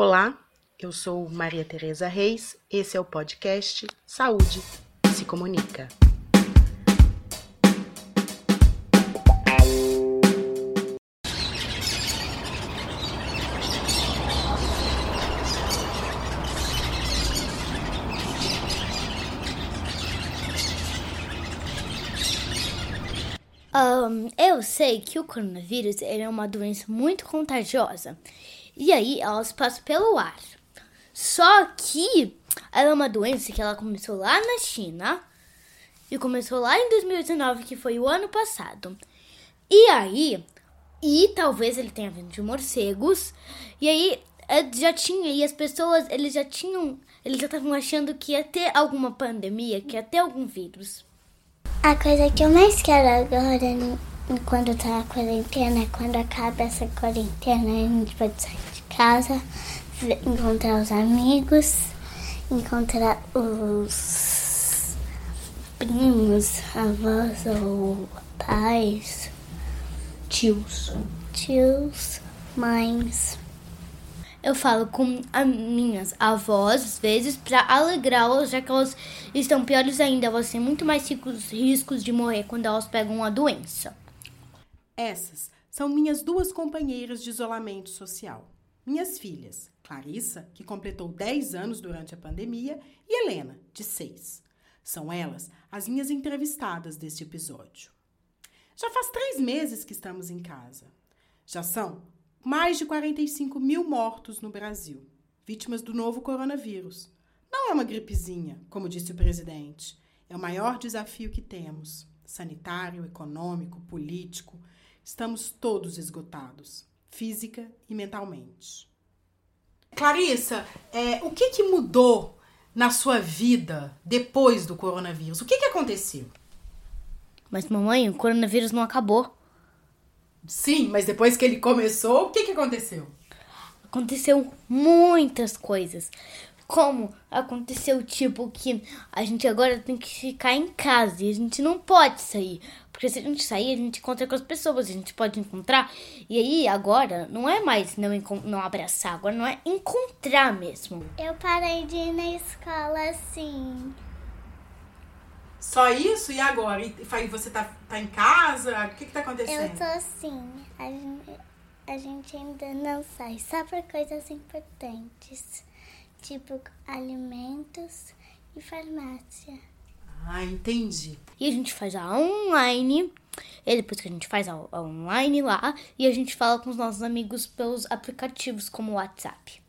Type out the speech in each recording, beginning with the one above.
Olá, eu sou Maria Tereza Reis, esse é o podcast Saúde se Comunica. Um, eu sei que o coronavírus é uma doença muito contagiosa e aí elas passam pelo ar. Só que ela é uma doença que ela começou lá na China e começou lá em 2019, que foi o ano passado. E aí, e talvez ele tenha vindo de morcegos. E aí é, já tinha e as pessoas eles já tinham, eles já estavam achando que ia ter alguma pandemia, que ia ter algum vírus. A coisa que eu mais quero agora, quando tá a quarentena, quando acaba essa quarentena, a gente pode sair casa, encontrar os amigos, encontrar os primos, avós ou pais, Tios. tios, mães. Eu falo com as minhas avós, às vezes, para alegrá-las, já que elas estão piores ainda. Elas têm muito mais riscos, riscos de morrer quando elas pegam uma doença. Essas são minhas duas companheiras de isolamento social. Minhas filhas, Clarissa, que completou 10 anos durante a pandemia, e Helena, de 6. São elas as minhas entrevistadas deste episódio. Já faz três meses que estamos em casa. Já são mais de 45 mil mortos no Brasil, vítimas do novo coronavírus. Não é uma gripezinha, como disse o presidente. É o maior desafio que temos sanitário, econômico, político. Estamos todos esgotados, física e mentalmente. Clarissa, é, o que, que mudou na sua vida depois do coronavírus? O que, que aconteceu? Mas, mamãe, o coronavírus não acabou. Sim, mas depois que ele começou, o que, que aconteceu? Aconteceu muitas coisas. Como aconteceu, tipo, que a gente agora tem que ficar em casa e a gente não pode sair. Porque se a gente sair, a gente encontra com as pessoas, a gente pode encontrar. E aí, agora, não é mais não, não abraçar, agora não é encontrar mesmo. Eu parei de ir na escola assim. Só isso? E agora? E e você tá, tá em casa? O que, que tá Eu acontecendo? tô assim. A gente, a gente ainda não sai, só para coisas importantes, tipo alimentos e farmácia. Ah, entendi. E a gente faz a online. E depois que a gente faz a, a online lá, e a gente fala com os nossos amigos pelos aplicativos como o WhatsApp.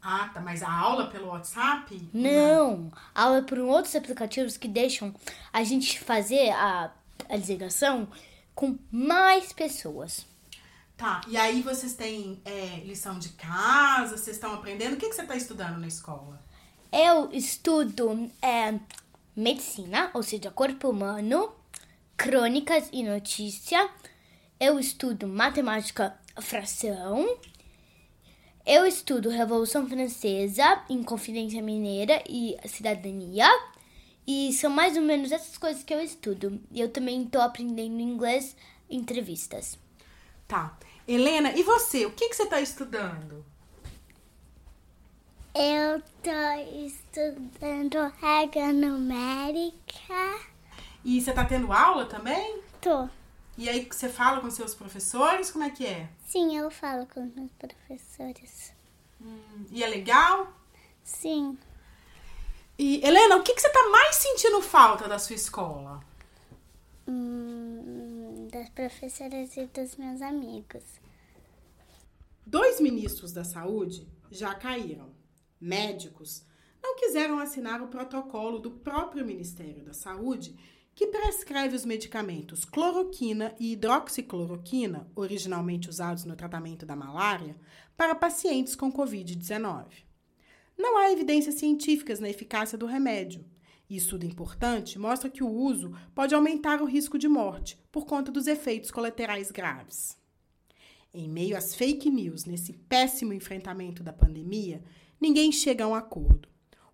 Ah, tá. Mas a aula pelo WhatsApp? Não, aula por outros aplicativos que deixam a gente fazer a, a ligação com mais pessoas. Tá. E aí vocês têm é, lição de casa? Vocês estão aprendendo? O que, que você tá estudando na escola? Eu estudo é, medicina, ou seja, corpo humano, crônicas e notícia. Eu estudo matemática, fração. Eu estudo Revolução Francesa, Inconfidência Mineira e Cidadania. E são mais ou menos essas coisas que eu estudo. E eu também estou aprendendo inglês entrevistas. Tá. Helena, e você? O que, que você tá estudando? Eu tô estudando regra numérica. E você tá tendo aula também? Tô. E aí você fala com seus professores? Como é que é? Sim, eu falo com os meus professores. E é legal? Sim. E, Helena, o que, que você tá mais sentindo falta da sua escola? Hum, das professoras e dos meus amigos. Dois ministros da saúde já caíram. Médicos não quiseram assinar o protocolo do próprio Ministério da Saúde que prescreve os medicamentos cloroquina e hidroxicloroquina, originalmente usados no tratamento da malária, para pacientes com Covid-19. Não há evidências científicas na eficácia do remédio. E estudo importante mostra que o uso pode aumentar o risco de morte por conta dos efeitos colaterais graves. Em meio às fake news nesse péssimo enfrentamento da pandemia, ninguém chega a um acordo.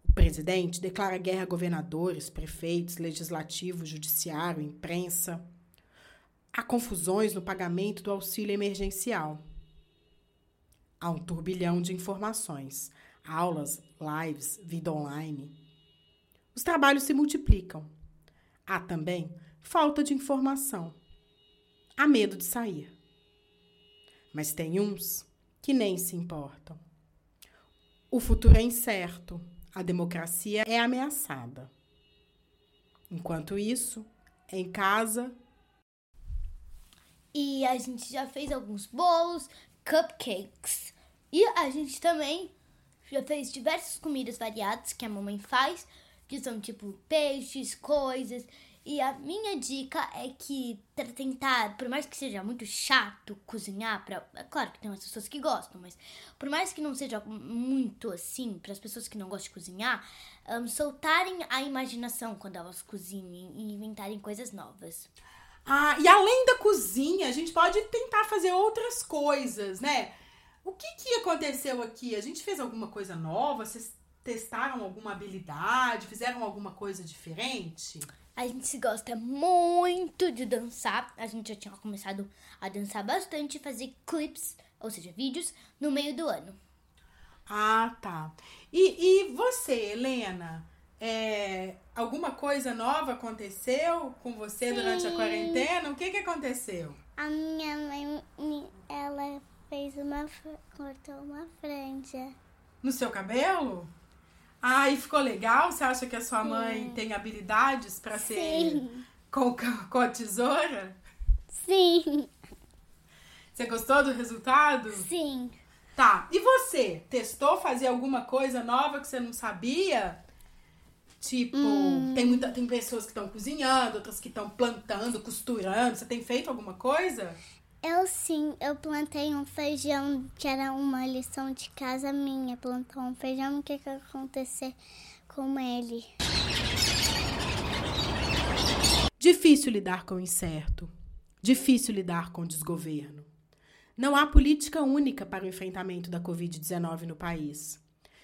O presidente declara guerra a governadores, prefeitos, legislativo, judiciário, imprensa. Há confusões no pagamento do auxílio emergencial. Há um turbilhão de informações, aulas, lives, vida online. Os trabalhos se multiplicam. Há também falta de informação. Há medo de sair. Mas tem uns que nem se importam. O futuro é incerto, a democracia é ameaçada. Enquanto isso, em casa. E a gente já fez alguns bolos, cupcakes. E a gente também já fez diversas comidas variadas que a mamãe faz, que são tipo peixes, coisas. E a minha dica é que para tentar, por mais que seja muito chato cozinhar, pra, é claro que tem umas pessoas que gostam, mas por mais que não seja muito assim, para as pessoas que não gostam de cozinhar, um, soltarem a imaginação quando elas cozinhem e inventarem coisas novas. Ah, e além da cozinha, a gente pode tentar fazer outras coisas, né? O que que aconteceu aqui? A gente fez alguma coisa nova? Vocês testaram alguma habilidade? Fizeram alguma coisa diferente? A gente gosta muito de dançar. A gente já tinha começado a dançar bastante e fazer clips, ou seja, vídeos, no meio do ano. Ah, tá. E, e você, Helena? É, alguma coisa nova aconteceu com você Sim. durante a quarentena? O que, que aconteceu? A minha mãe, ela fez uma, cortou uma franja. No seu cabelo? Ah, e ficou legal? Você acha que a sua mãe tem habilidades para ser com, com a tesoura? Sim, Você gostou do resultado? sim. Tá. E você? Testou fazer alguma coisa nova que você não sabia? Tipo, tem, muita, tem pessoas que estão cozinhando, outras que estão plantando, costurando. Você tem feito alguma coisa? Eu sim, eu plantei um feijão que era uma lição de casa minha. Plantou um feijão, o que que acontecer com ele? Difícil lidar com o incerto. Difícil lidar com o desgoverno. Não há política única para o enfrentamento da Covid-19 no país.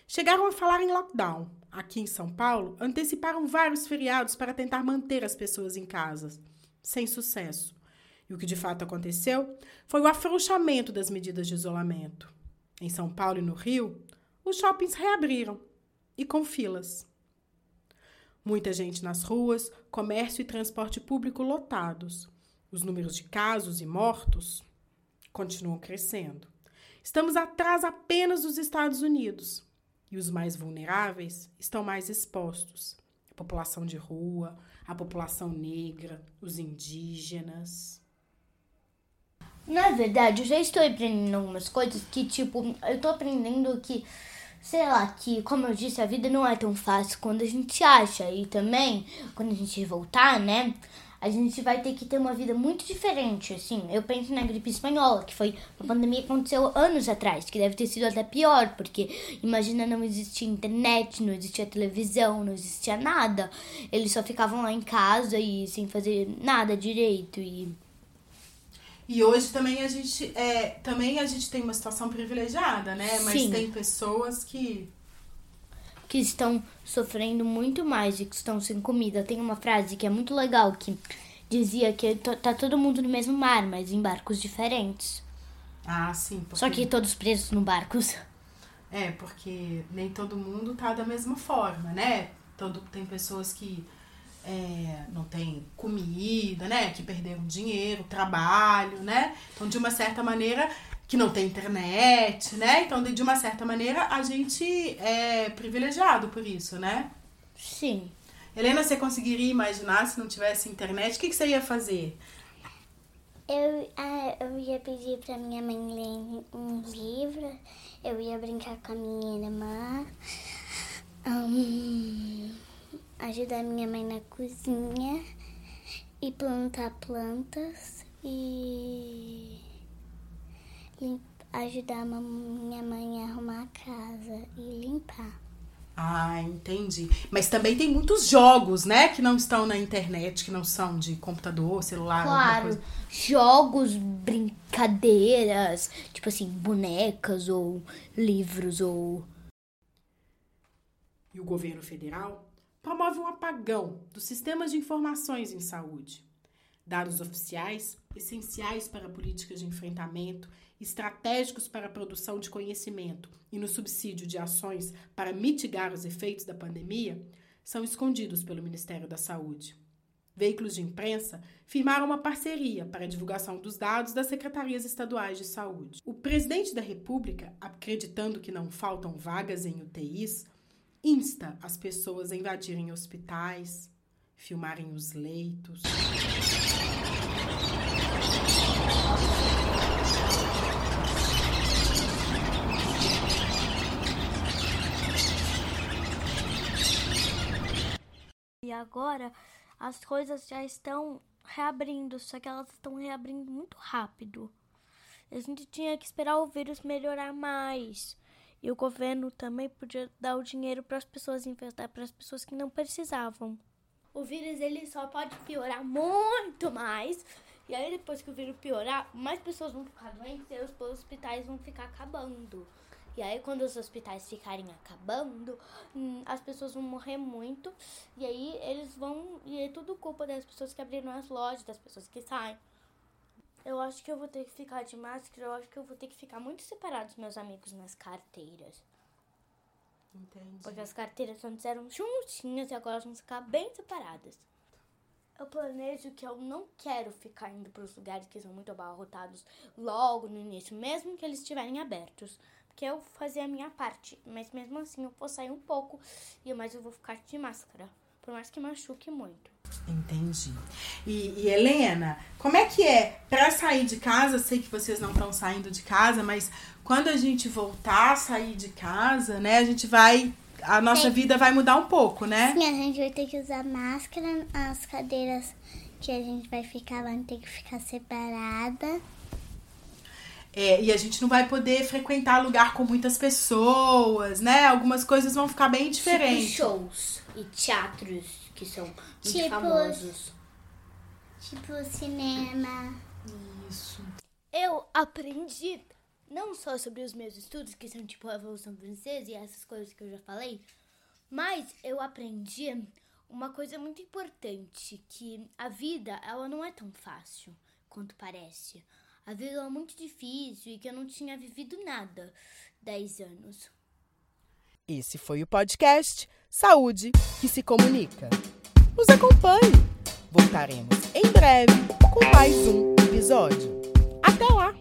Chegaram a falar em lockdown. Aqui em São Paulo, anteciparam vários feriados para tentar manter as pessoas em casa, sem sucesso. E o que de fato aconteceu foi o afrouxamento das medidas de isolamento. Em São Paulo e no Rio, os shoppings reabriram e com filas. Muita gente nas ruas, comércio e transporte público lotados. Os números de casos e mortos continuam crescendo. Estamos atrás apenas dos Estados Unidos. E os mais vulneráveis estão mais expostos. A população de rua, a população negra, os indígenas. Na verdade, eu já estou aprendendo algumas coisas que, tipo, eu tô aprendendo que, sei lá, que, como eu disse, a vida não é tão fácil quando a gente acha. E também, quando a gente voltar, né, a gente vai ter que ter uma vida muito diferente, assim. Eu penso na gripe espanhola, que foi uma pandemia que aconteceu anos atrás, que deve ter sido até pior, porque imagina não existia internet, não existia televisão, não existia nada. Eles só ficavam lá em casa e sem fazer nada direito e... E hoje também a gente é, também a gente tem uma situação privilegiada, né? Mas Sim. tem pessoas que que estão sofrendo muito mais e que estão sem comida. Tem uma frase que é muito legal que dizia que tá todo mundo no mesmo mar, mas em barcos diferentes. ah, sim, porque... Só que todos presos no barcos. É, porque nem todo mundo tá da mesma forma, né? Todo, tem pessoas que é, não tem comida, né? Que perderam dinheiro, trabalho, né? Então, de uma certa maneira, que não tem internet, né? Então, de uma certa maneira, a gente é privilegiado por isso, né? Sim. Helena, você conseguiria imaginar se não tivesse internet? O que, que você ia fazer? Eu, ah, eu ia pedir pra minha mãe ler um livro, eu ia brincar com a minha irmã, ahn, ajudar minha mãe na cozinha e plantar plantas e ajudar minha mãe a arrumar a casa e limpar. Ah, entendi. Mas também tem muitos jogos, né? Que não estão na internet, que não são de computador, celular, Claro, coisa. jogos, brincadeiras, tipo assim, bonecas ou livros ou E o governo federal promove um apagão dos sistemas de informações em saúde. Dados oficiais, essenciais para políticas de enfrentamento estratégicos para a produção de conhecimento e no subsídio de ações para mitigar os efeitos da pandemia, são escondidos pelo Ministério da Saúde. Veículos de imprensa firmaram uma parceria para a divulgação dos dados das secretarias estaduais de saúde. O presidente da República, acreditando que não faltam vagas em UTIs, insta as pessoas a invadirem hospitais, filmarem os leitos. E agora as coisas já estão reabrindo, só que elas estão reabrindo muito rápido. A gente tinha que esperar o vírus melhorar mais. E o governo também podia dar o dinheiro para as pessoas emprestar para as pessoas que não precisavam. O vírus ele só pode piorar muito mais. E aí depois que o vírus piorar, mais pessoas vão ficar doentes e os hospitais vão ficar acabando. E aí, quando os hospitais ficarem acabando, hum, as pessoas vão morrer muito. E aí, eles vão. E é tudo culpa das pessoas que abriram as lojas, das pessoas que saem. Eu acho que eu vou ter que ficar de máscara. Eu acho que eu vou ter que ficar muito separado dos meus amigos nas carteiras. Entendi. Porque as carteiras antes eram juntinhas e agora elas vão ficar bem separadas. Eu planejo que eu não quero ficar indo para os lugares que são muito abarrotados logo no início, mesmo que eles estiverem abertos que eu fazer a minha parte. Mas mesmo assim eu vou sair um pouco, e mas eu vou ficar de máscara. Por mais que machuque muito. Entendi. E, e Helena, como é que é para sair de casa? Sei que vocês não estão saindo de casa, mas quando a gente voltar a sair de casa, né, a gente vai a nossa Sim. vida vai mudar um pouco, né? Sim, a gente vai ter que usar máscara, as cadeiras que a gente vai ficar vão ter que ficar separada. É, e a gente não vai poder frequentar lugar com muitas pessoas, né? Algumas coisas vão ficar bem diferentes. Tipo shows e teatros que são muito tipo, famosos. Tipo cinema. Isso. Eu aprendi não só sobre os meus estudos, que são tipo a Revolução Francesa e essas coisas que eu já falei, mas eu aprendi uma coisa muito importante, que a vida, ela não é tão fácil quanto parece a vida era muito difícil e que eu não tinha vivido nada 10 anos. Esse foi o podcast Saúde que se comunica. Nos acompanhe. Voltaremos em breve com mais um episódio. Até lá!